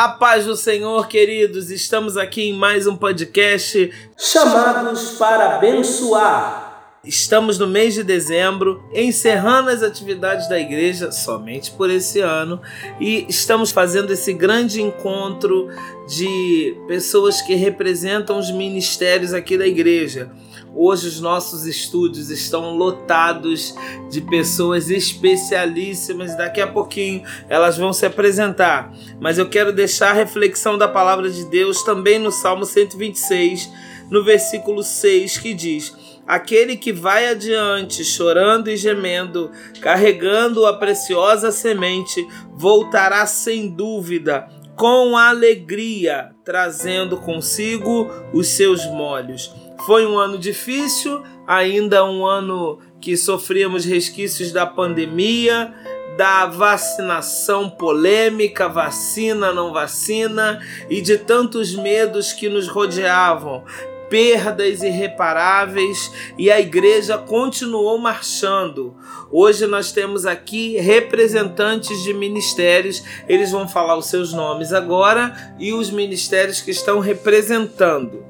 A paz do Senhor, queridos, estamos aqui em mais um podcast chamados para abençoar. Estamos no mês de dezembro, encerrando as atividades da igreja somente por esse ano e estamos fazendo esse grande encontro de pessoas que representam os ministérios aqui da igreja. Hoje os nossos estúdios estão lotados de pessoas especialíssimas. Daqui a pouquinho elas vão se apresentar. Mas eu quero deixar a reflexão da palavra de Deus também no Salmo 126, no versículo 6, que diz: Aquele que vai adiante, chorando e gemendo, carregando a preciosa semente, voltará sem dúvida, com alegria, trazendo consigo os seus molhos. Foi um ano difícil, ainda um ano que sofríamos resquícios da pandemia, da vacinação polêmica, vacina, não vacina, e de tantos medos que nos rodeavam perdas irreparáveis e a igreja continuou marchando. Hoje nós temos aqui representantes de ministérios, eles vão falar os seus nomes agora e os ministérios que estão representando.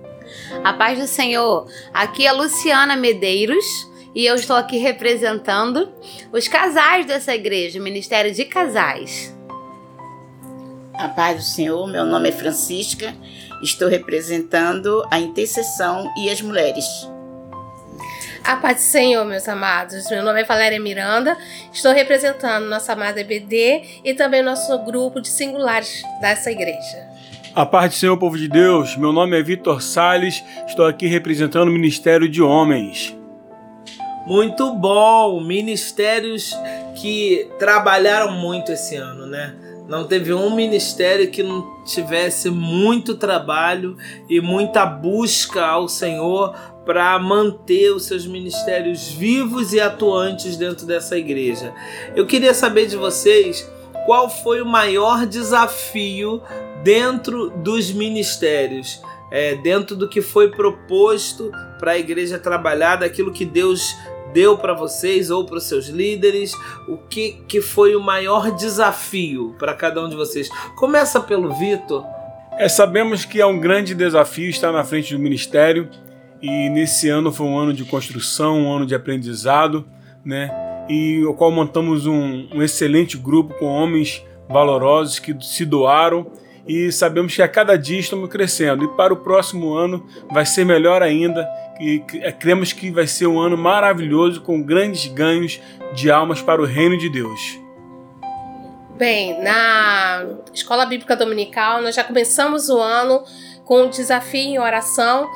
A paz do Senhor. Aqui é Luciana Medeiros e eu estou aqui representando os casais dessa igreja, o Ministério de Casais. A paz do Senhor, meu nome é Francisca Estou representando a intercessão e as mulheres. A paz do Senhor, meus amados. Meu nome é Valéria Miranda. Estou representando nossa amada EBD e também nosso grupo de singulares dessa igreja. A paz do Senhor, povo de Deus. Meu nome é Vitor Sales. Estou aqui representando o Ministério de Homens. Muito bom! Ministérios que trabalharam muito esse ano, né? Não teve um ministério que não tivesse muito trabalho e muita busca ao Senhor para manter os seus ministérios vivos e atuantes dentro dessa igreja. Eu queria saber de vocês qual foi o maior desafio dentro dos ministérios, é, dentro do que foi proposto para a igreja trabalhar, daquilo que Deus deu para vocês ou para os seus líderes? O que, que foi o maior desafio para cada um de vocês? Começa pelo Vitor. É, sabemos que é um grande desafio estar na frente do ministério e nesse ano foi um ano de construção, um ano de aprendizado, né? E o qual montamos um, um excelente grupo com homens valorosos que se doaram e sabemos que a cada dia estamos crescendo. E para o próximo ano vai ser melhor ainda. E é, cremos que vai ser um ano maravilhoso com grandes ganhos de almas para o reino de Deus. Bem, na Escola Bíblica Dominical nós já começamos o ano com um desafio em oração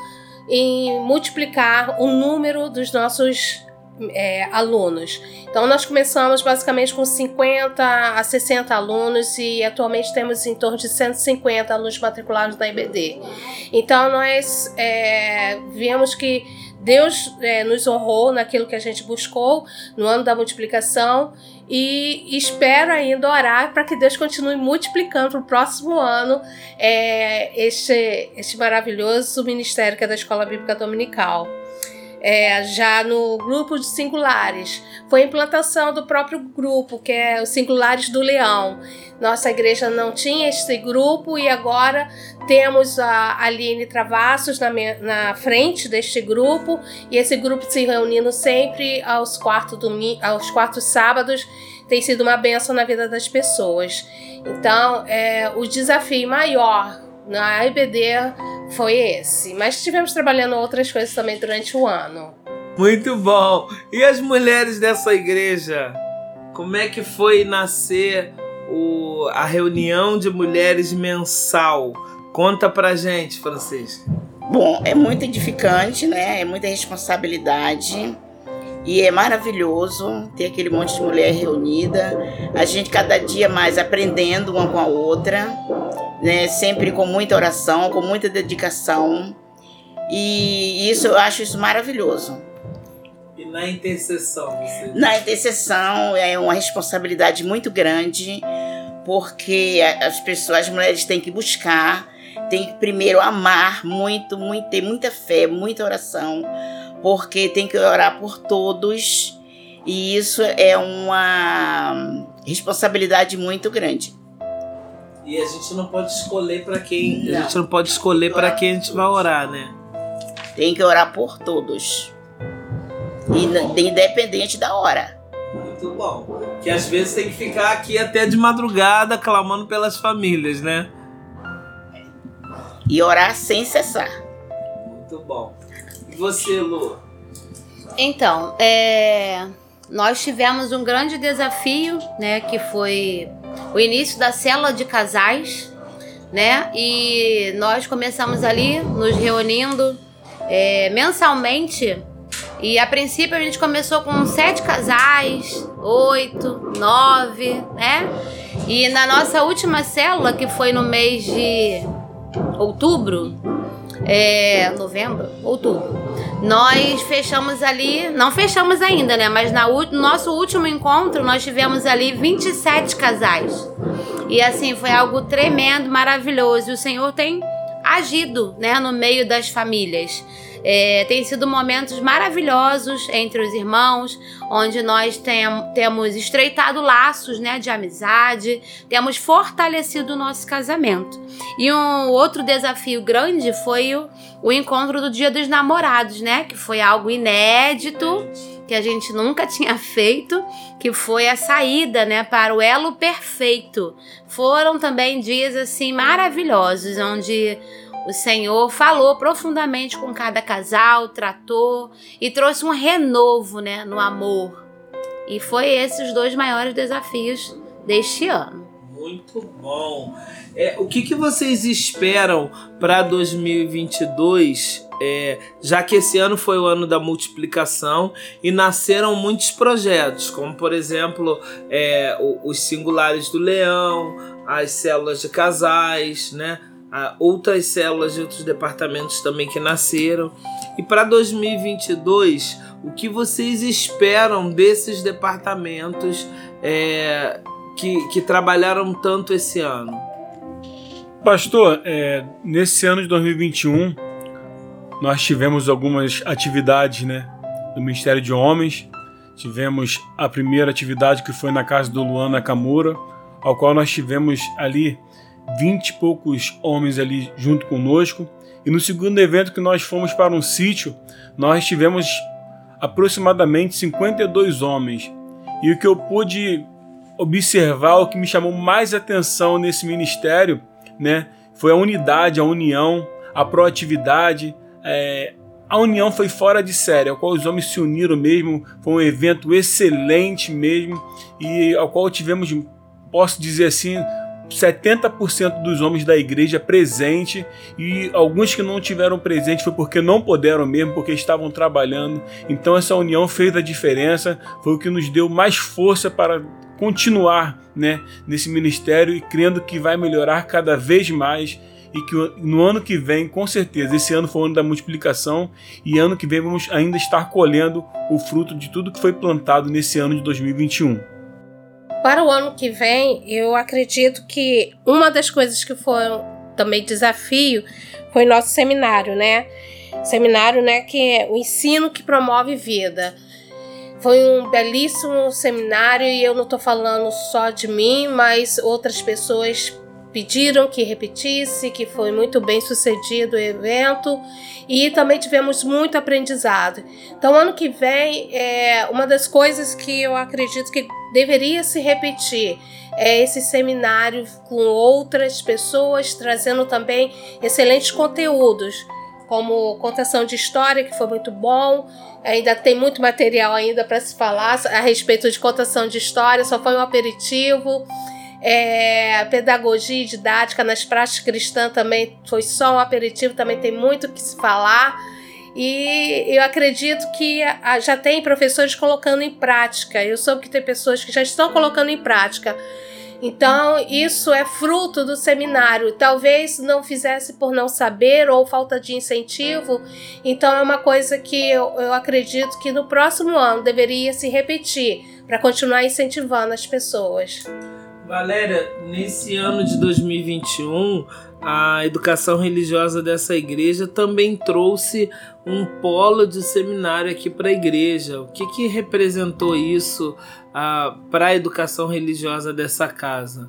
em multiplicar o número dos nossos é, alunos. Então, nós começamos basicamente com 50 a 60 alunos e atualmente temos em torno de 150 alunos matriculados na IBD. Então, nós é, vemos que Deus é, nos honrou naquilo que a gente buscou no ano da multiplicação e espero ainda orar para que Deus continue multiplicando para o próximo ano é, este, este maravilhoso ministério que é da Escola Bíblica Dominical é, já no grupo de singulares. Foi a implantação do próprio grupo, que é os Singulares do Leão. Nossa igreja não tinha esse grupo e agora temos a Aline Travassos na, na frente deste grupo e esse grupo se reunindo sempre aos quartos, aos quartos sábados tem sido uma benção na vida das pessoas. Então, é, o desafio maior na IBD foi esse. Mas estivemos trabalhando outras coisas também durante o ano. Muito bom! E as mulheres dessa igreja? Como é que foi nascer o, a reunião de mulheres mensal? Conta pra gente, Francisca. Bom, é muito edificante, né? É muita responsabilidade. E é maravilhoso ter aquele monte de mulher reunida. A gente cada dia mais aprendendo uma com a outra né? Sempre com muita oração, com muita dedicação. E isso eu acho isso maravilhoso. E na intercessão? Você... Na intercessão é uma responsabilidade muito grande, porque as pessoas, as mulheres têm que buscar, têm que primeiro amar muito, muito, ter muita fé, muita oração, porque tem que orar por todos. E isso é uma responsabilidade muito grande. E a gente não pode escolher para quem. Não. A gente não pode escolher para quem a gente vai orar, né? Tem que orar por todos. E independente da hora. Muito bom. Que às vezes tem que ficar aqui até de madrugada clamando pelas famílias, né? E orar sem cessar. Muito bom. E você, Lu? Então, é, nós tivemos um grande desafio, né, que foi o início da célula de casais, né, e nós começamos ali nos reunindo é, mensalmente. E a princípio a gente começou com sete casais, oito, nove, né? E na nossa última célula, que foi no mês de outubro, é, novembro, outubro, nós fechamos ali, não fechamos ainda, né? Mas no nosso último encontro nós tivemos ali 27 casais. E assim, foi algo tremendo, maravilhoso. E o Senhor tem agido, né, no meio das famílias. É, tem sido momentos maravilhosos entre os irmãos, onde nós tem, temos estreitado laços né, de amizade, temos fortalecido o nosso casamento. E um outro desafio grande foi o, o encontro do Dia dos Namorados, né? Que foi algo inédito, que a gente nunca tinha feito, que foi a saída, né, para o elo perfeito. Foram também dias assim maravilhosos, onde o Senhor falou profundamente com cada casal, tratou e trouxe um renovo, né, no amor. E foi esses os dois maiores desafios deste ano. Muito bom. É, o que, que vocês esperam para 2022? É, já que esse ano foi o ano da multiplicação e nasceram muitos projetos, como por exemplo é, os singulares do leão, as células de casais, né? Outras células de outros departamentos também que nasceram. E para 2022, o que vocês esperam desses departamentos é, que, que trabalharam tanto esse ano? Pastor, é, nesse ano de 2021, nós tivemos algumas atividades né, do Ministério de Homens. Tivemos a primeira atividade que foi na casa do Luan Nakamura, ao qual nós tivemos ali 20 e poucos homens ali junto conosco. E no segundo evento que nós fomos para um sítio, nós tivemos aproximadamente 52 homens. E o que eu pude observar, o que me chamou mais atenção nesse ministério, né, foi a unidade, a união, a proatividade. é, a união foi fora de série, ao qual os homens se uniram mesmo. Foi um evento excelente mesmo e ao qual tivemos, posso dizer assim, 70% dos homens da igreja presente e alguns que não tiveram presente foi porque não puderam mesmo, porque estavam trabalhando. Então essa união fez a diferença, foi o que nos deu mais força para continuar né, nesse ministério e crendo que vai melhorar cada vez mais e que no ano que vem, com certeza, esse ano foi o ano da multiplicação e ano que vem vamos ainda estar colhendo o fruto de tudo que foi plantado nesse ano de 2021. Para o ano que vem, eu acredito que uma das coisas que foram também desafio foi nosso seminário, né? Seminário, né, que é o ensino que promove vida. Foi um belíssimo seminário e eu não estou falando só de mim, mas outras pessoas pediram que repetisse, que foi muito bem sucedido o evento e também tivemos muito aprendizado. Então, ano que vem, é uma das coisas que eu acredito que deveria se repetir é esse seminário com outras pessoas, trazendo também excelentes conteúdos, como contação de história, que foi muito bom. Ainda tem muito material ainda para se falar a respeito de contação de história, só foi um aperitivo. É, pedagogia e didática nas práticas cristãs também foi só um aperitivo, também tem muito que se falar. E eu acredito que já tem professores colocando em prática. Eu soube que tem pessoas que já estão colocando em prática. Então, isso é fruto do seminário. Talvez não fizesse por não saber ou falta de incentivo. Então, é uma coisa que eu, eu acredito que no próximo ano deveria se repetir para continuar incentivando as pessoas. Valéria, nesse ano de 2021, a educação religiosa dessa igreja também trouxe um polo de seminário aqui para a igreja. O que, que representou isso ah, para a educação religiosa dessa casa?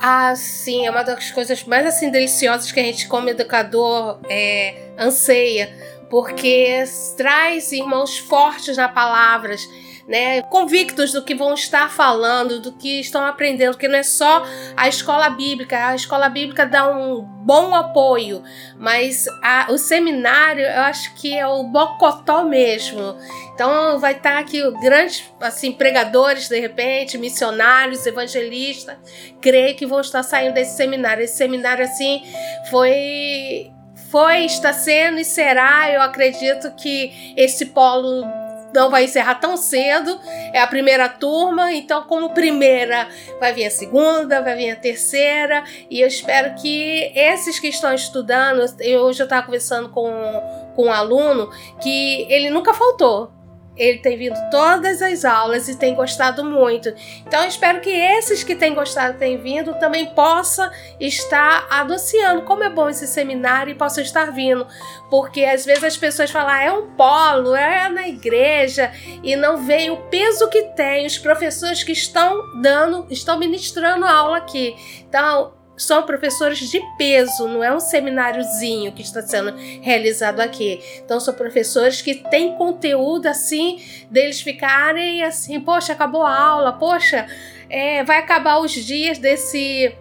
Ah, sim, é uma das coisas mais assim deliciosas que a gente como educador é, anseia, porque traz irmãos fortes na palavras né, convictos do que vão estar falando, do que estão aprendendo, que não é só a escola bíblica. A escola bíblica dá um bom apoio, mas a, o seminário eu acho que é o bocotó mesmo. Então vai estar aqui grandes assim pregadores de repente, missionários, evangelistas, creio que vão estar saindo desse seminário. Esse seminário assim foi foi, está sendo e será, eu acredito que esse polo não vai encerrar tão cedo. É a primeira turma, então, como primeira, vai vir a segunda, vai vir a terceira. E eu espero que esses que estão estudando, eu hoje eu estava conversando com, com um aluno que ele nunca faltou. Ele tem vindo todas as aulas e tem gostado muito. Então, espero que esses que têm gostado, têm vindo, também possa estar anunciando como é bom esse seminário e possam estar vindo. Porque às vezes as pessoas falam, ah, é um polo, é na igreja, e não veem o peso que tem os professores que estão dando, estão ministrando aula aqui. Então, são professores de peso, não é um semináriozinho que está sendo realizado aqui. Então são professores que têm conteúdo assim, deles ficarem assim, poxa, acabou a aula, poxa, é, vai acabar os dias desse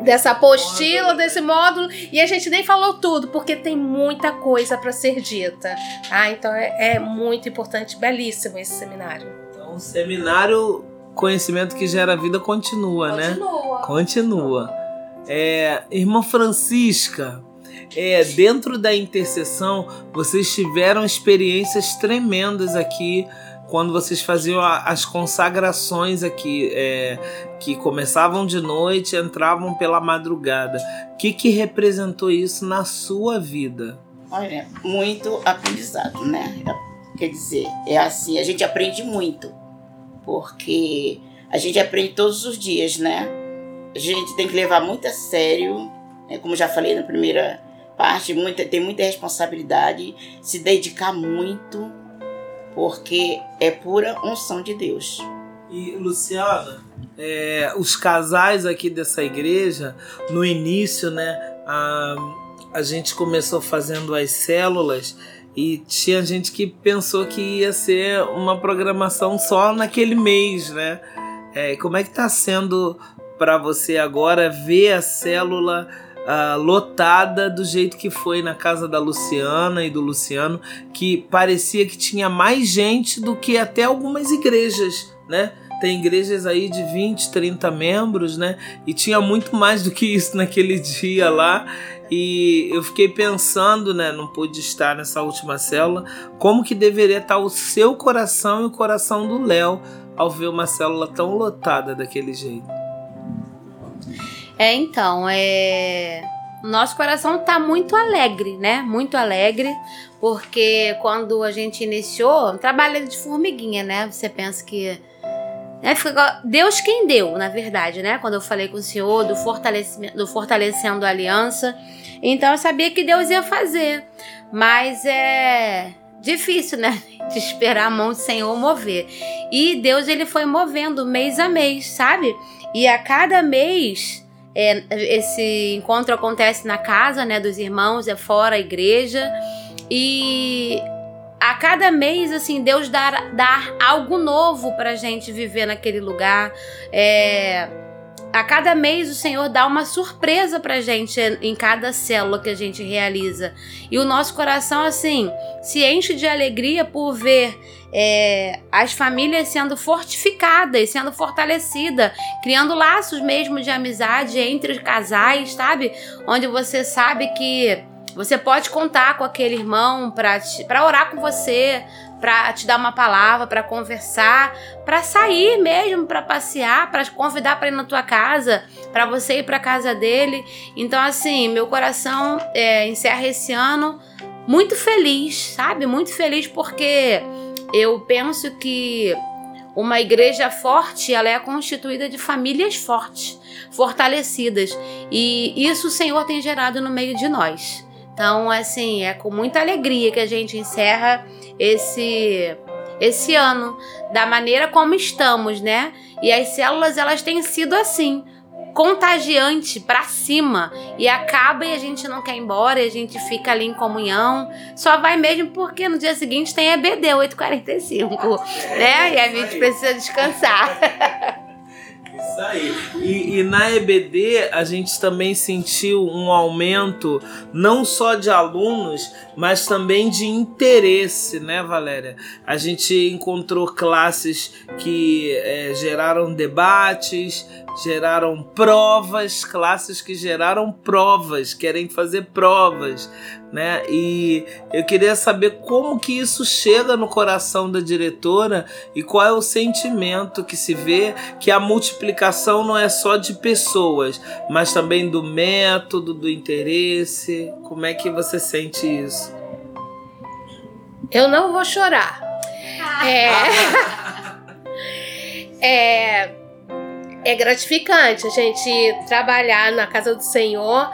dessa apostila, desse módulo, e a gente nem falou tudo, porque tem muita coisa para ser dita. Ah, então é, é muito importante, belíssimo esse seminário. Então, o seminário Conhecimento que Gera Vida continua, continua. né? Continua. Continua. É, irmã Francisca, é, dentro da intercessão, vocês tiveram experiências tremendas aqui quando vocês faziam as consagrações aqui, é, que começavam de noite e entravam pela madrugada. O que, que representou isso na sua vida? Olha, muito aprendizado, né? Quer dizer, é assim, a gente aprende muito, porque a gente aprende todos os dias, né? A gente tem que levar muito a sério, né? como já falei na primeira parte, muita, tem muita responsabilidade, se dedicar muito, porque é pura unção de Deus. E Luciana, é, os casais aqui dessa igreja, no início, né, a, a gente começou fazendo as células e tinha gente que pensou que ia ser uma programação só naquele mês, né? É, como é que está sendo para você agora ver a célula uh, lotada do jeito que foi na casa da Luciana e do Luciano, que parecia que tinha mais gente do que até algumas igrejas, né? Tem igrejas aí de 20, 30 membros, né? E tinha muito mais do que isso naquele dia lá. E eu fiquei pensando, né? Não pude estar nessa última célula, como que deveria estar o seu coração e o coração do Léo ao ver uma célula tão lotada daquele jeito. É, então, é. Nosso coração tá muito alegre, né? Muito alegre, porque quando a gente iniciou, trabalho de formiguinha, né? Você pensa que. Né? Deus quem deu, na verdade, né? Quando eu falei com o Senhor do fortalecimento, do fortalecendo a aliança. Então eu sabia que Deus ia fazer. Mas é difícil, né? De esperar a mão do Senhor mover. E Deus ele foi movendo mês a mês, sabe? E a cada mês é, esse encontro acontece na casa né, dos irmãos, é fora a igreja. E a cada mês, assim, Deus dar, dar algo novo pra gente viver naquele lugar. É, a cada mês o Senhor dá uma surpresa pra gente em cada célula que a gente realiza. E o nosso coração, assim, se enche de alegria por ver é, as famílias sendo fortificadas, sendo fortalecidas, criando laços mesmo de amizade entre os casais, sabe? Onde você sabe que você pode contar com aquele irmão para orar com você, para te dar uma palavra, para conversar, para sair mesmo, para passear, para convidar para ir na tua casa, para você ir para casa dele. Então, assim, meu coração é, encerra esse ano muito feliz, sabe? Muito feliz porque eu penso que uma igreja forte, ela é constituída de famílias fortes, fortalecidas, e isso o Senhor tem gerado no meio de nós. Então, assim, é com muita alegria que a gente encerra esse esse ano da maneira como estamos, né? E as células elas têm sido assim, contagiante para cima e acaba e a gente não quer ir embora, e a gente fica ali em comunhão. Só vai mesmo porque no dia seguinte tem EBD 845, né? E a gente precisa descansar. Isso aí. E, e, na EBD a gente também sentiu um aumento não só de alunos, mas também de interesse, né, Valéria? A gente encontrou classes que é, geraram debates, geraram provas, classes que geraram provas, querem fazer provas, né? E eu queria saber como que isso chega no coração da diretora e qual é o sentimento que se vê que a multiplicação não é só de pessoas, mas também do método, do interesse. Como é que você sente isso? Eu não vou chorar. É, é, é gratificante a gente trabalhar na casa do Senhor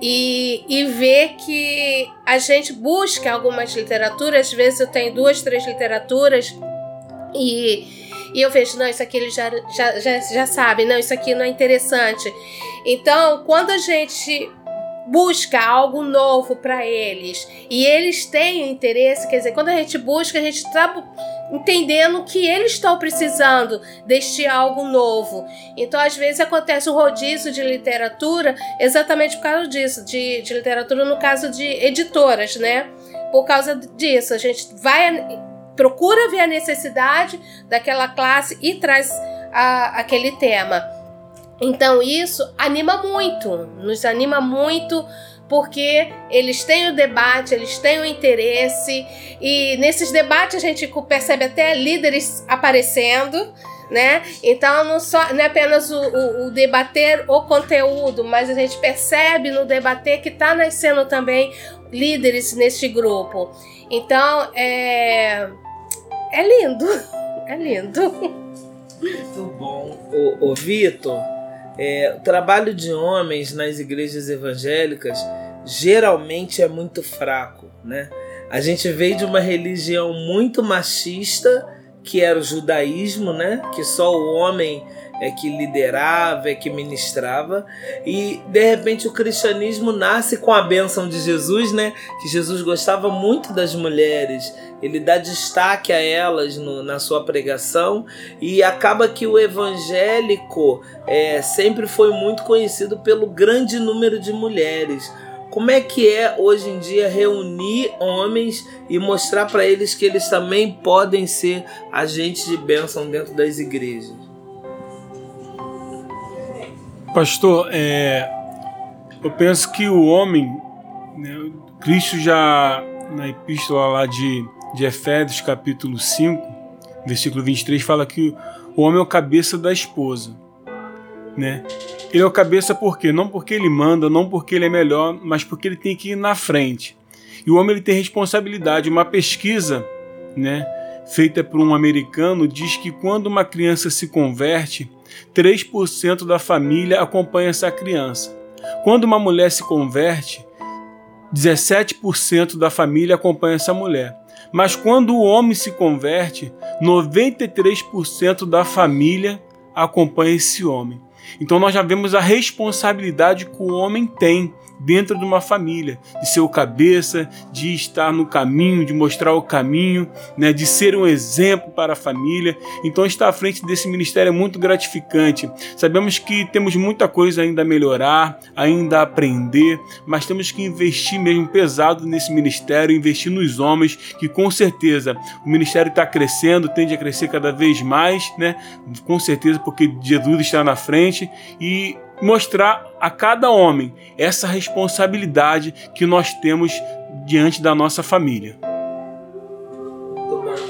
e, e ver que a gente busca algumas literaturas. Às vezes eu tenho duas, três literaturas e, e eu vejo, não, isso aqui ele já, já, já, já sabe, não, isso aqui não é interessante. Então, quando a gente busca algo novo para eles e eles têm interesse, quer dizer, quando a gente busca, a gente está entendendo que eles estão precisando deste algo novo. Então, às vezes, acontece um rodízio de literatura exatamente por causa disso, de, de literatura no caso de editoras, né? Por causa disso, a gente vai procura ver a necessidade daquela classe e traz a, aquele tema. Então, isso anima muito, nos anima muito porque eles têm o debate, eles têm o interesse, e nesses debates a gente percebe até líderes aparecendo. Né? Então não, só, não é apenas o, o, o debater o conteúdo, mas a gente percebe no debater que está nascendo também líderes neste grupo. Então é, é lindo, é lindo. Muito bom. O, o Vitor, é, o trabalho de homens nas igrejas evangélicas geralmente é muito fraco, né? A gente veio de uma religião muito machista, que era o judaísmo, né? Que só o homem é que liderava, é que ministrava, e de repente o cristianismo nasce com a bênção de Jesus, né? Que Jesus gostava muito das mulheres, ele dá destaque a elas no, na sua pregação, e acaba que o evangélico é, sempre foi muito conhecido pelo grande número de mulheres. Como é que é hoje em dia reunir homens e mostrar para eles que eles também podem ser agentes de bênção dentro das igrejas? Pastor, é, eu penso que o homem, né, Cristo já na epístola lá de, de Efésios, capítulo 5, versículo 23, fala que o homem é o cabeça da esposa. Né? Ele é o cabeça por quê? Não porque ele manda, não porque ele é melhor, mas porque ele tem que ir na frente. E o homem ele tem responsabilidade. Uma pesquisa né, feita por um americano diz que quando uma criança se converte, 3% da família acompanha essa criança. Quando uma mulher se converte, 17% da família acompanha essa mulher. Mas quando o homem se converte, 93% da família acompanha esse homem. Então nós já vemos a responsabilidade que o homem tem dentro de uma família, de ser o cabeça, de estar no caminho, de mostrar o caminho, né, de ser um exemplo para a família. Então estar à frente desse ministério é muito gratificante. Sabemos que temos muita coisa ainda a melhorar, ainda a aprender, mas temos que investir mesmo pesado nesse ministério, investir nos homens, que com certeza o ministério está crescendo, tende a crescer cada vez mais, né? Com certeza porque Jesus está na frente e mostrar a cada homem essa responsabilidade que nós temos diante da nossa família.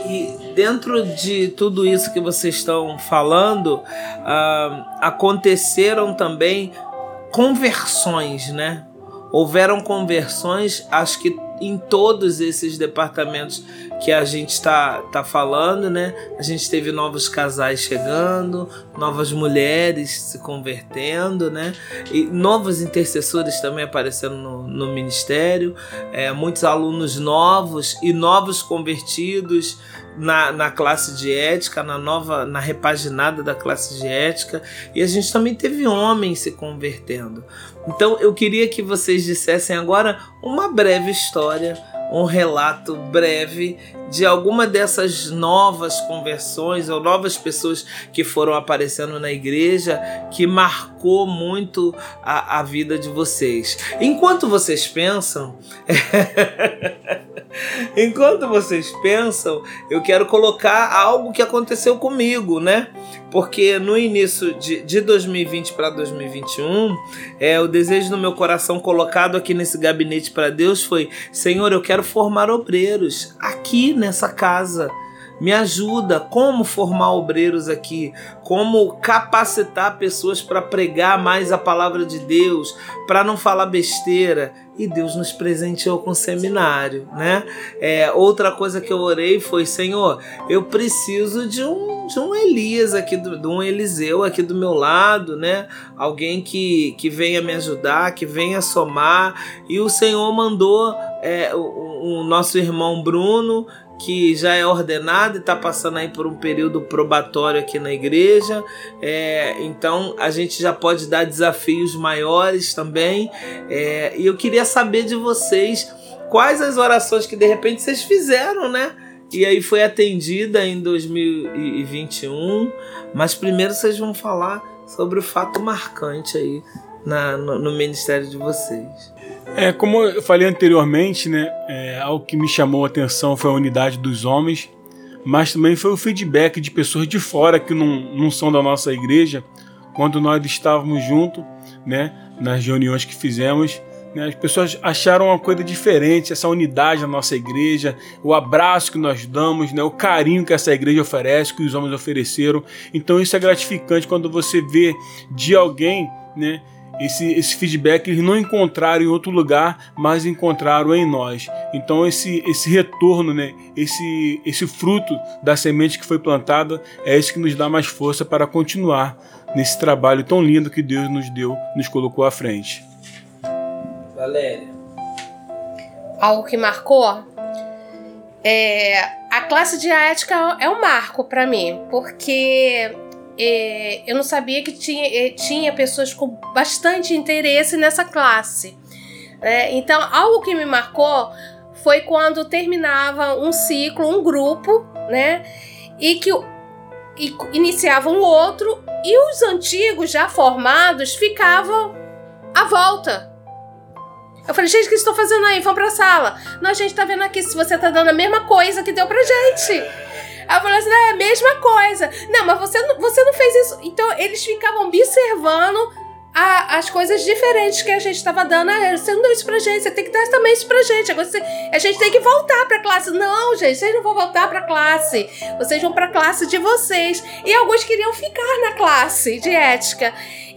E dentro de tudo isso que vocês estão falando, uh, aconteceram também conversões, né? Houveram conversões, acho que em todos esses departamentos que a gente está tá falando, né? A gente teve novos casais chegando, novas mulheres se convertendo, né? E novos intercessores também aparecendo no, no ministério, é, muitos alunos novos e novos convertidos na, na classe de ética, na nova, na repaginada da classe de ética, e a gente também teve homens se convertendo. Então eu queria que vocês dissessem agora uma breve história, um relato breve de alguma dessas novas conversões ou novas pessoas que foram aparecendo na igreja que marcou muito a, a vida de vocês. Enquanto vocês pensam. Enquanto vocês pensam, eu quero colocar algo que aconteceu comigo, né? Porque no início de, de 2020 para 2021, é, o desejo no meu coração colocado aqui nesse gabinete para Deus foi: Senhor, eu quero formar obreiros aqui nessa casa. Me ajuda como formar obreiros aqui, como capacitar pessoas para pregar mais a palavra de Deus, para não falar besteira. E Deus nos presenteou com seminário, né? É, outra coisa que eu orei foi: Senhor, eu preciso de um, de um Elias aqui, do, de um Eliseu aqui do meu lado, né? Alguém que, que venha me ajudar, que venha somar. E o Senhor mandou é, o, o nosso irmão Bruno que já é ordenado e está passando aí por um período probatório aqui na igreja. É, então a gente já pode dar desafios maiores também. É, e eu queria saber de vocês quais as orações que de repente vocês fizeram, né? E aí foi atendida em 2021. Mas primeiro vocês vão falar sobre o fato marcante aí na, no, no ministério de vocês. É, como eu falei anteriormente, né, é, algo que me chamou a atenção foi a unidade dos homens, mas também foi o feedback de pessoas de fora que não, não são da nossa igreja, quando nós estávamos juntos, né, nas reuniões que fizemos, né, as pessoas acharam uma coisa diferente, essa unidade na nossa igreja, o abraço que nós damos, né, o carinho que essa igreja oferece, que os homens ofereceram. Então isso é gratificante quando você vê de alguém, né, esse, esse feedback eles não encontraram em outro lugar, mas encontraram em nós. Então esse, esse retorno, né, esse, esse fruto da semente que foi plantada é esse que nos dá mais força para continuar nesse trabalho tão lindo que Deus nos deu, nos colocou à frente. Valéria. Algo que marcou é, a classe de ética é um marco para mim, porque é, eu não sabia que tinha, é, tinha pessoas com bastante interesse nessa classe. É, então, algo que me marcou foi quando terminava um ciclo, um grupo, né? E que e iniciava um outro e os antigos já formados ficavam à volta. Eu falei, gente, o que estão fazendo aí? Vão pra sala. Não, a gente tá vendo aqui se você tá dando a mesma coisa que deu pra gente. Eu falei assim, é a mesma coisa. Não, mas você não, você não fez isso. Então eles ficavam observando a, as coisas diferentes que a gente estava dando. Ah, você não deu isso pra gente, você tem que dar também isso pra gente. Agora você, a gente tem que voltar pra classe. Não, gente, vocês não vão voltar pra classe. Vocês vão pra classe de vocês. E alguns queriam ficar na classe de ética.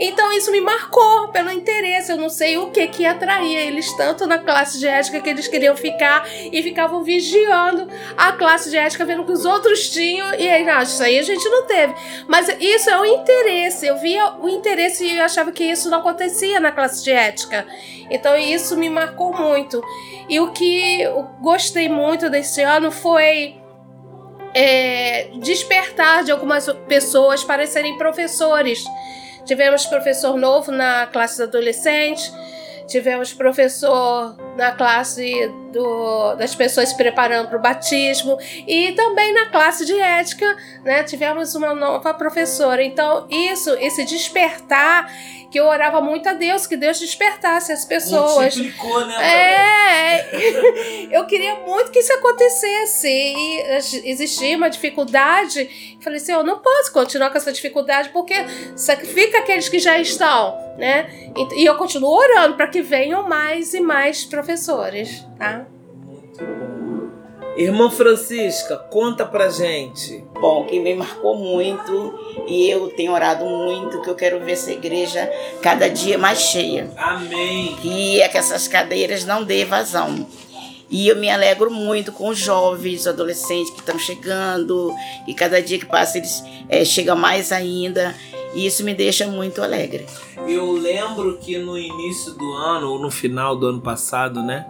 Então isso me marcou pelo interesse. Eu não sei o que que atraía eles tanto na classe de ética que eles queriam ficar e ficavam vigiando a classe de ética, vendo que os outros tinham. E aí, não, isso aí a gente não teve. Mas isso é o interesse. Eu via o interesse e eu achava que isso não acontecia na classe de ética. Então isso me marcou muito. E o que eu gostei muito desse ano foi é, despertar de algumas pessoas para serem professores. Tivemos professor novo na classe adolescente, tivemos professor na classe do, das pessoas se preparando para o batismo e também na classe de ética, né? Tivemos uma nova professora. Então, isso, esse despertar que eu orava muito a Deus, que Deus despertasse as pessoas. Multiplicou, né? É, eu queria muito que isso acontecesse. E existia uma dificuldade. Falei assim, eu não posso continuar com essa dificuldade, porque sacrifica aqueles que já estão, né? E eu continuo orando para que venham mais e mais professores, tá? Muito bom. Irmã Francisca, conta pra gente. Bom, que me marcou muito e eu tenho orado muito que eu quero ver essa igreja cada dia mais cheia. Amém. Que é que essas cadeiras não dê vazão. E eu me alegro muito com os jovens, os adolescentes que estão chegando, e cada dia que passa eles é, chegam mais ainda. E isso me deixa muito alegre. Eu lembro que no início do ano, ou no final do ano passado, né?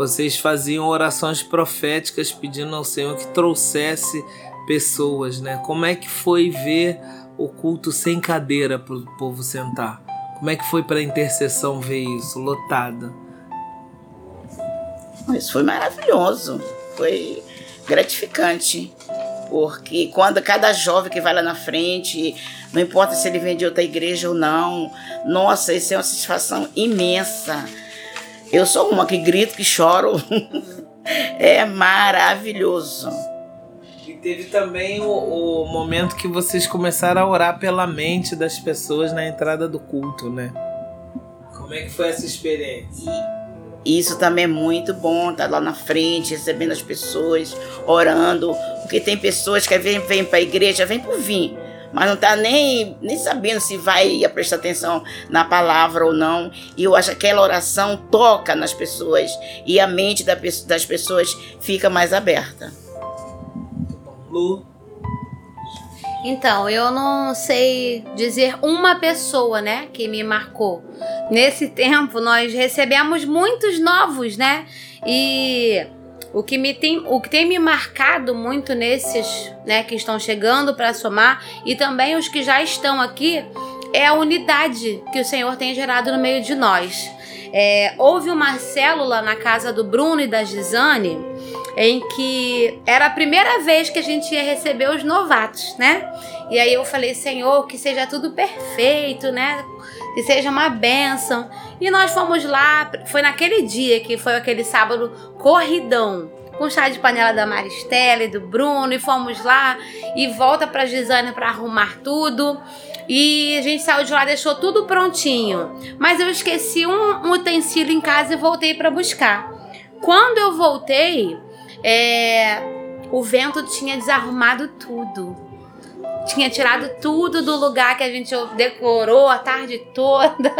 Vocês faziam orações proféticas pedindo ao Senhor que trouxesse pessoas, né? Como é que foi ver o culto sem cadeira para o povo sentar? Como é que foi para a intercessão ver isso lotada? Isso foi maravilhoso, foi gratificante. Porque quando cada jovem que vai lá na frente, não importa se ele vem de outra igreja ou não, nossa, isso é uma satisfação imensa. Eu sou uma que grito, que choro. é maravilhoso. E teve também o, o, momento que vocês começaram a orar pela mente das pessoas na entrada do culto, né? Como é que foi essa experiência? Isso também é muito bom, estar tá lá na frente, recebendo as pessoas, orando. Porque tem pessoas que vêm, vêm para a igreja, vêm por vir, mas não está nem, nem sabendo se vai prestar atenção na palavra ou não. E eu acho que aquela oração toca nas pessoas e a mente das pessoas fica mais aberta. Lu? Então, eu não sei dizer uma pessoa, né, que me marcou. Nesse tempo, nós recebemos muitos novos, né? E o que, me tem, o que tem me marcado muito nesses, né, que estão chegando para somar e também os que já estão aqui é a unidade que o Senhor tem gerado no meio de nós. É, houve uma célula na casa do Bruno e da Gisane em que era a primeira vez que a gente ia receber os novatos, né? E aí eu falei, Senhor, que seja tudo perfeito, né? Que seja uma bênção. E nós fomos lá, foi naquele dia que foi aquele sábado corridão com chá de panela da Maristela e do Bruno, e fomos lá e volta para Gisane para arrumar tudo. E a gente saiu de lá, deixou tudo prontinho. Mas eu esqueci um, um utensílio em casa e voltei para buscar. Quando eu voltei, é, o vento tinha desarrumado tudo. Tinha tirado tudo do lugar que a gente decorou a tarde toda.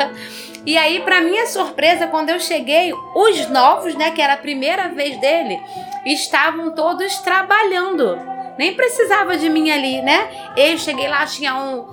E aí, para minha surpresa, quando eu cheguei, os novos, né, que era a primeira vez dele, estavam todos trabalhando. Nem precisava de mim ali, né? Eu cheguei lá, tinha um,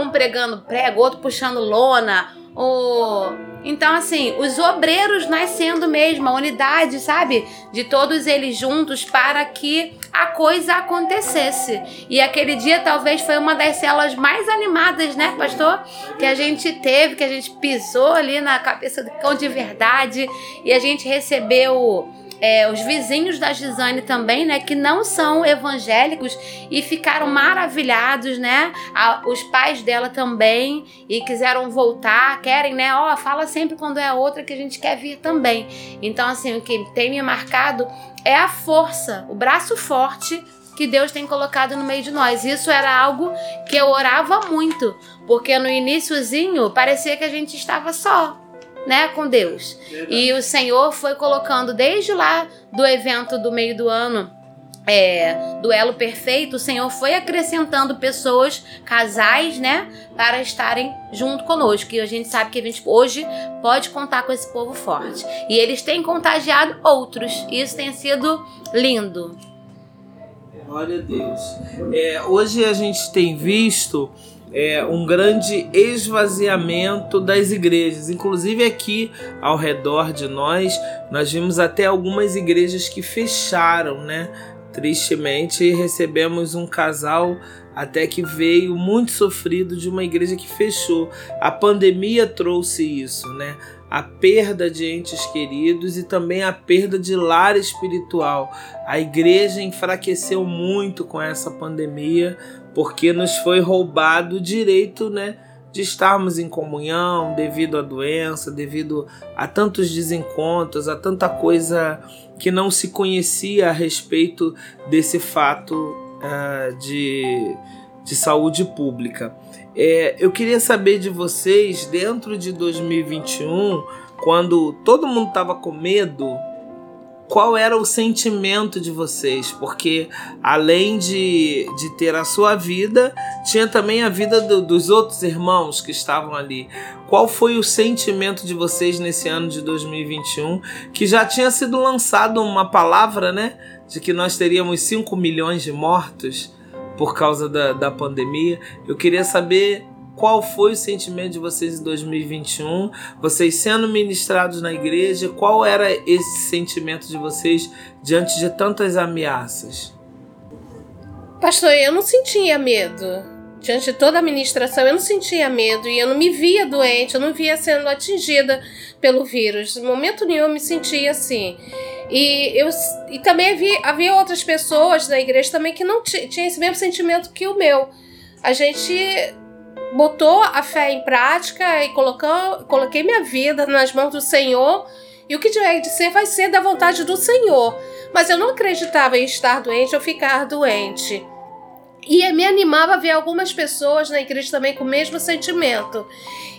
um, pregando prego, outro puxando lona, o então assim, os obreiros nascendo mesmo, a unidade, sabe, de todos eles juntos para que a coisa acontecesse. E aquele dia talvez foi uma das celas mais animadas, né, pastor, que a gente teve, que a gente pisou ali na cabeça do cão de verdade e a gente recebeu é, os vizinhos da Gisane também, né, que não são evangélicos e ficaram maravilhados, né? A, os pais dela também e quiseram voltar, querem, né? Ó, oh, fala sempre quando é outra que a gente quer vir também. Então, assim, o que tem me marcado é a força, o braço forte que Deus tem colocado no meio de nós. Isso era algo que eu orava muito, porque no iníciozinho parecia que a gente estava só né, com Deus. Verdade. E o Senhor foi colocando desde lá do evento do meio do ano é, duelo perfeito, o Senhor foi acrescentando pessoas, casais, né, para estarem junto conosco. E a gente sabe que a gente hoje pode contar com esse povo forte. E eles têm contagiado outros. E isso tem sido lindo. Glória a Deus. É, hoje a gente tem visto é, um grande esvaziamento das igrejas. Inclusive aqui ao redor de nós, nós vimos até algumas igrejas que fecharam, né? Tristemente, recebemos um casal até que veio muito sofrido de uma igreja que fechou. A pandemia trouxe isso, né? A perda de entes queridos e também a perda de lar espiritual. A igreja enfraqueceu muito com essa pandemia porque nos foi roubado o direito, né, de estarmos em comunhão devido à doença, devido a tantos desencontros, a tanta coisa que não se conhecia a respeito desse fato uh, de, de saúde pública. É, eu queria saber de vocês, dentro de 2021, quando todo mundo estava com medo, qual era o sentimento de vocês, porque além de, de ter a sua vida, tinha também a vida do, dos outros irmãos que estavam ali. Qual foi o sentimento de vocês nesse ano de 2021, que já tinha sido lançado uma palavra, né, de que nós teríamos 5 milhões de mortos por causa da, da pandemia? Eu queria saber qual foi o sentimento de vocês em 2021? Vocês sendo ministrados na igreja, qual era esse sentimento de vocês diante de tantas ameaças? Pastor, eu não sentia medo. Diante de toda a ministração, eu não sentia medo e eu não me via doente, eu não via sendo atingida pelo vírus. Em momento nenhum eu me sentia assim. E, eu, e também havia, havia outras pessoas da igreja também que não tinham esse mesmo sentimento que o meu. A gente botou a fé em prática e colocou, coloquei minha vida nas mãos do Senhor. E o que tiver de ser, vai ser da vontade do Senhor. Mas eu não acreditava em estar doente ou ficar doente. E me animava ver algumas pessoas na igreja também com o mesmo sentimento.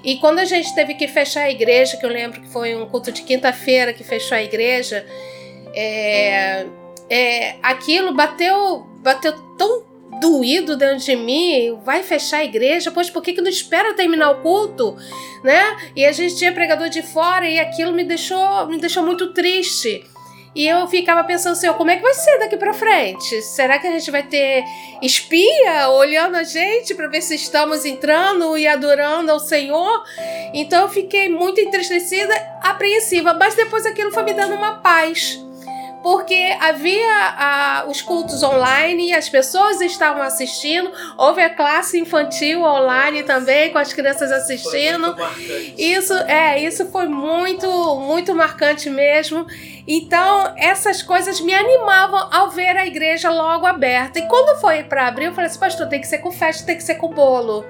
E quando a gente teve que fechar a igreja, que eu lembro que foi um culto de quinta-feira que fechou a igreja, é, é, aquilo bateu, bateu doído dentro de mim, vai fechar a igreja, pois por que, que não espera terminar o culto, né? E a gente tinha pregador de fora e aquilo me deixou, me deixou muito triste. E eu ficava pensando assim, como é que vai ser daqui para frente? Será que a gente vai ter espia olhando a gente para ver se estamos entrando e adorando ao Senhor? Então eu fiquei muito entristecida, apreensiva, mas depois aquilo foi me dando uma paz porque havia os cultos online, as pessoas estavam assistindo, houve a classe infantil online também com as crianças assistindo. Isso é, isso foi muito, muito marcante mesmo. Então, essas coisas me animavam ao ver a igreja logo aberta. E quando foi para abrir, eu falei assim, pastor, tem que ser com festa, tem que ser com bolo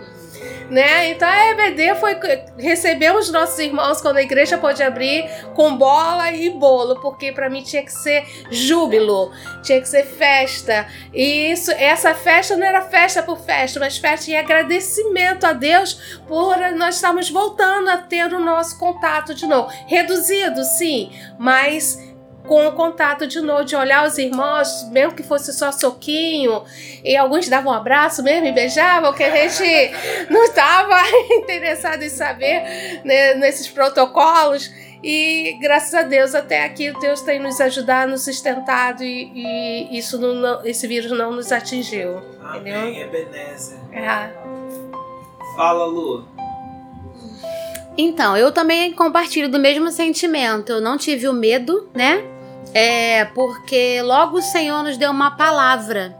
né? Então a EBD foi recebemos nossos irmãos quando a igreja pôde abrir com bola e bolo, porque para mim tinha que ser júbilo, tinha que ser festa. E isso, essa festa não era festa por festa, mas festa em agradecimento a Deus por nós estarmos voltando a ter o nosso contato de novo, reduzido, sim, mas com o contato de novo, de olhar os irmãos, mesmo que fosse só soquinho, e alguns davam um abraço mesmo e beijavam, que a gente não estava interessado em saber né, nesses protocolos. E graças a Deus, até aqui, Deus tem nos ajudado, nos sustentado e, e isso não, esse vírus não nos atingiu. Amém, Ebenezer. É. Fala, Lu. Então, eu também compartilho do mesmo sentimento. Eu não tive o medo, né? É, porque logo o Senhor nos deu uma palavra,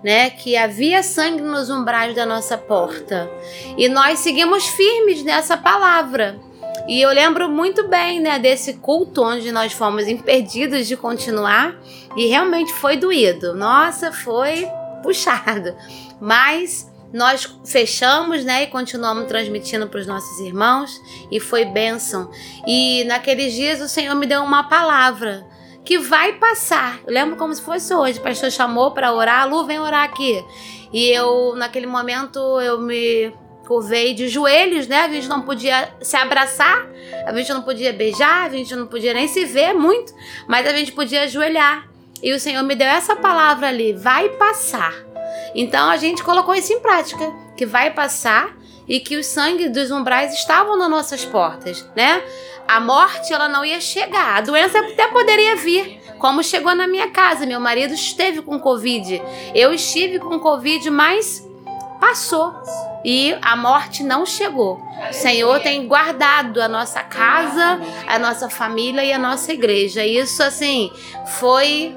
né? Que havia sangue nos umbrais da nossa porta. E nós seguimos firmes nessa palavra. E eu lembro muito bem, né, desse culto onde nós fomos impedidos de continuar e realmente foi doído. Nossa, foi puxado. Mas nós fechamos, né, e continuamos transmitindo para os nossos irmãos e foi bênção. E naqueles dias o Senhor me deu uma palavra que vai passar. Eu lembro como se fosse hoje. O pastor chamou para orar, Lu, vem orar aqui. E eu, naquele momento, eu me curvei de joelhos, né? A gente não podia se abraçar, a gente não podia beijar, a gente não podia nem se ver muito, mas a gente podia ajoelhar. E o Senhor me deu essa palavra ali, vai passar. Então a gente colocou isso em prática, que vai passar e que o sangue dos umbrais estavam nas nossas portas, né? A morte ela não ia chegar, a doença até poderia vir, como chegou na minha casa. Meu marido esteve com Covid, eu estive com Covid, mas passou e a morte não chegou. O Senhor tem guardado a nossa casa, a nossa família e a nossa igreja. Isso assim foi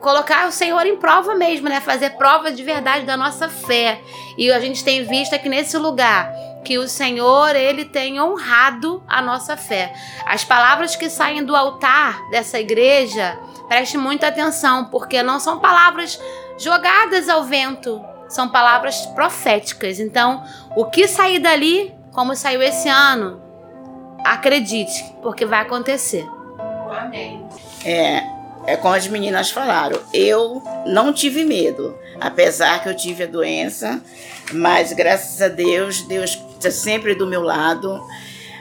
colocar o Senhor em prova mesmo, né? Fazer prova de verdade da nossa fé. E a gente tem visto aqui nesse lugar que o Senhor, ele tem honrado a nossa fé. As palavras que saem do altar dessa igreja, preste muita atenção, porque não são palavras jogadas ao vento, são palavras proféticas. Então, o que sair dali, como saiu esse ano, acredite, porque vai acontecer. Amém. É, é como as meninas falaram, eu não tive medo, apesar que eu tive a doença, mas graças a Deus, Deus está sempre do meu lado.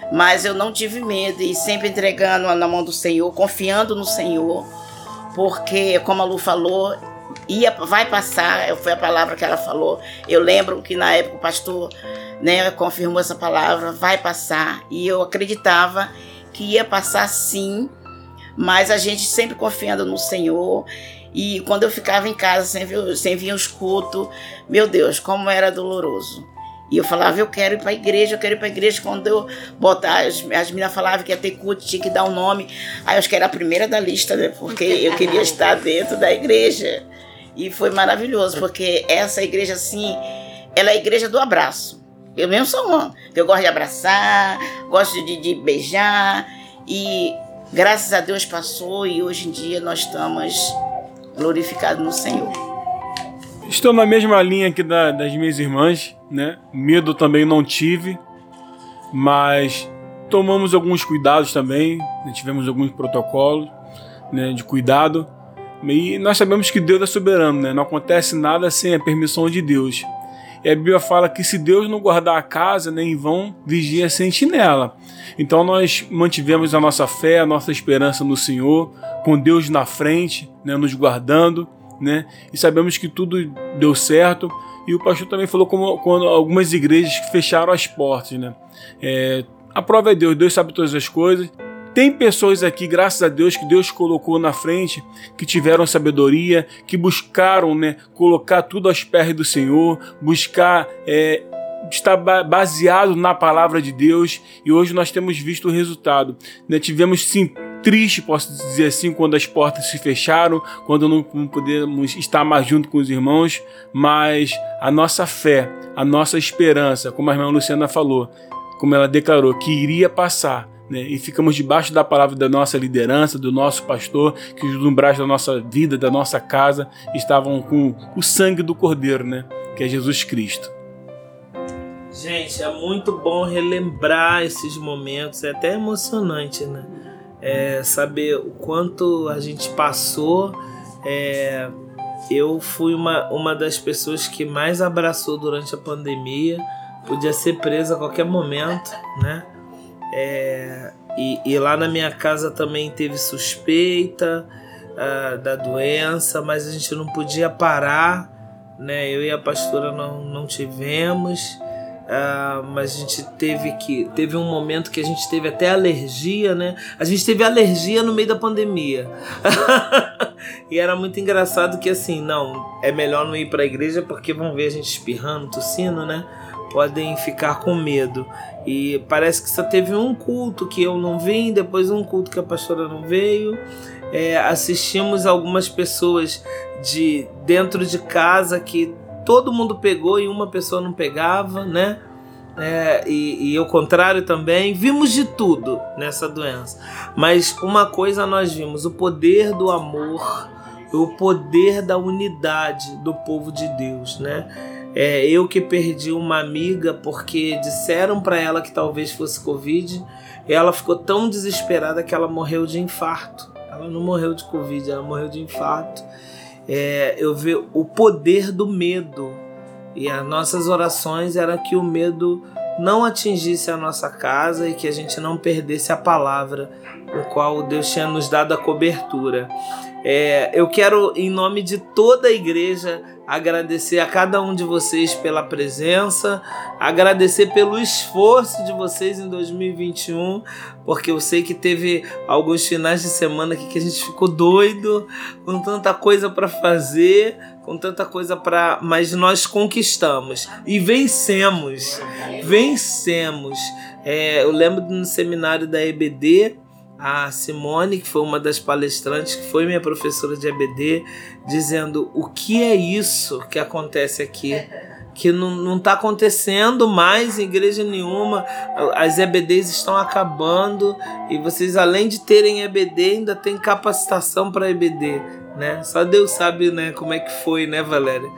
Mas eu não tive medo e sempre entregando na mão do Senhor, confiando no Senhor, porque, como a Lu falou, ia, vai passar, foi a palavra que ela falou. Eu lembro que na época o pastor né, confirmou essa palavra, vai passar. E eu acreditava que ia passar sim, mas a gente sempre confiando no Senhor. E quando eu ficava em casa sem vir, sem vir os cultos, meu Deus, como era doloroso. E eu falava, eu quero ir para a igreja, eu quero ir para a igreja. Quando eu botar, as, as meninas falavam que ia ter culto, tinha que dar um nome. Aí eu acho que era a primeira da lista, né? Porque eu queria estar dentro da igreja. E foi maravilhoso, porque essa igreja, assim, ela é a igreja do abraço. Eu mesmo sou uma. Eu gosto de abraçar, gosto de, de beijar. E graças a Deus passou e hoje em dia nós estamos glorificados no Senhor. Estou na mesma linha aqui da, das minhas irmãs, né? Medo também não tive, mas tomamos alguns cuidados também, né? tivemos alguns protocolos né, de cuidado e nós sabemos que Deus é soberano, né? Não acontece nada sem a permissão de Deus. E a Bíblia fala que se Deus não guardar a casa, nem vão vigia a sentinela. Então nós mantivemos a nossa fé, a nossa esperança no Senhor, com Deus na frente, né, nos guardando, né? E sabemos que tudo deu certo. E o pastor também falou como quando algumas igrejas fecharam as portas, né? É, a prova é Deus, Deus sabe todas as coisas. Tem pessoas aqui, graças a Deus, que Deus colocou na frente, que tiveram sabedoria, que buscaram né, colocar tudo aos pés do Senhor, buscar é, baseado na palavra de Deus e hoje nós temos visto o resultado. Né? Tivemos sim triste, posso dizer assim, quando as portas se fecharam, quando não podemos estar mais junto com os irmãos, mas a nossa fé, a nossa esperança, como a irmã Luciana falou, como ela declarou, que iria passar né? E ficamos debaixo da palavra da nossa liderança, do nosso pastor, que os umbrais da nossa vida, da nossa casa, estavam com o sangue do Cordeiro, né? que é Jesus Cristo. Gente, é muito bom relembrar esses momentos, é até emocionante, né? É, saber o quanto a gente passou. É, eu fui uma, uma das pessoas que mais abraçou durante a pandemia. Podia ser presa a qualquer momento, né? É, e, e, lá na minha casa também teve suspeita uh, da doença, mas a gente não podia parar, né? Eu e a pastora não, não tivemos, uh, mas a gente teve que. Teve um momento que a gente teve até alergia, né? A gente teve alergia no meio da pandemia. e era muito engraçado que assim, não, é melhor não ir para a igreja porque vão ver a gente espirrando, tossindo, né? podem ficar com medo. E parece que só teve um culto que eu não vim, depois um culto que a pastora não veio. É, assistimos algumas pessoas de dentro de casa que todo mundo pegou e uma pessoa não pegava, né? É, e, e o contrário também. Vimos de tudo nessa doença. Mas uma coisa nós vimos: o poder do amor, o poder da unidade do povo de Deus, né? É, eu que perdi uma amiga porque disseram para ela que talvez fosse Covid. Ela ficou tão desesperada que ela morreu de infarto. Ela não morreu de Covid, ela morreu de infarto. É, eu vi o poder do medo. E as nossas orações era que o medo não atingisse a nossa casa e que a gente não perdesse a palavra, o qual Deus tinha nos dado a cobertura. É, eu quero, em nome de toda a igreja, agradecer a cada um de vocês pela presença, agradecer pelo esforço de vocês em 2021, porque eu sei que teve alguns finais de semana aqui que a gente ficou doido, com tanta coisa para fazer, com tanta coisa para, mas nós conquistamos. E vencemos, vencemos. É, eu lembro no seminário da EBD a Simone, que foi uma das palestrantes, que foi minha professora de EBD, dizendo o que é isso que acontece aqui. Que não está acontecendo mais em igreja nenhuma, as EBDs estão acabando e vocês, além de terem EBD, ainda tem capacitação para EBD, né? Só Deus sabe né, como é que foi, né, Valéria?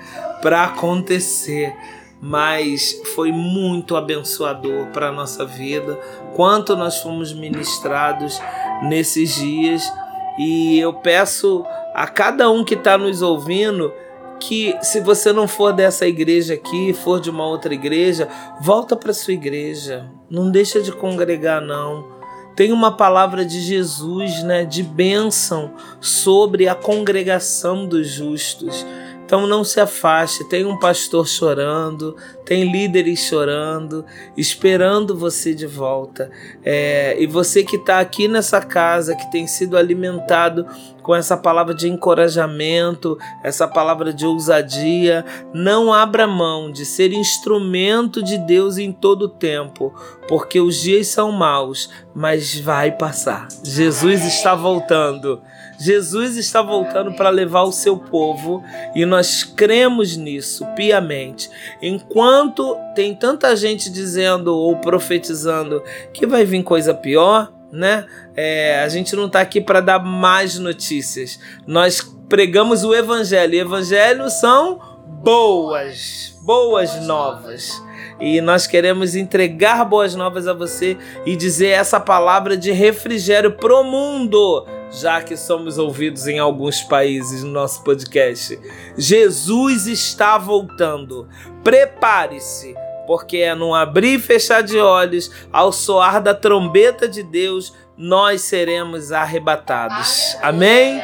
Para acontecer mas foi muito abençoador para a nossa vida, quanto nós fomos ministrados nesses dias. E eu peço a cada um que está nos ouvindo que, se você não for dessa igreja aqui, for de uma outra igreja, volta para sua igreja. Não deixa de congregar, não tem uma palavra de Jesus, né, de bênção sobre a congregação dos justos. Então não se afaste. Tem um pastor chorando, tem líderes chorando, esperando você de volta. É, e você que está aqui nessa casa, que tem sido alimentado com essa palavra de encorajamento, essa palavra de ousadia, não abra mão de ser instrumento de Deus em todo o tempo, porque os dias são maus, mas vai passar. Jesus está voltando. Jesus está voltando para levar o seu povo e nós cremos nisso piamente. Enquanto tem tanta gente dizendo ou profetizando que vai vir coisa pior, né? É, a gente não está aqui para dar mais notícias. Nós pregamos o evangelho. E evangelho são boas, boas novas. E nós queremos entregar boas novas a você e dizer essa palavra de refrigério pro mundo já que somos ouvidos em alguns países no nosso podcast. Jesus está voltando. Prepare-se, porque é no abrir e fechar de olhos, ao soar da trombeta de Deus, nós seremos arrebatados. Amém?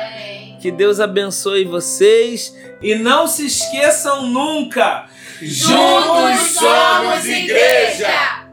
Que Deus abençoe vocês e não se esqueçam nunca. Juntos somos igreja!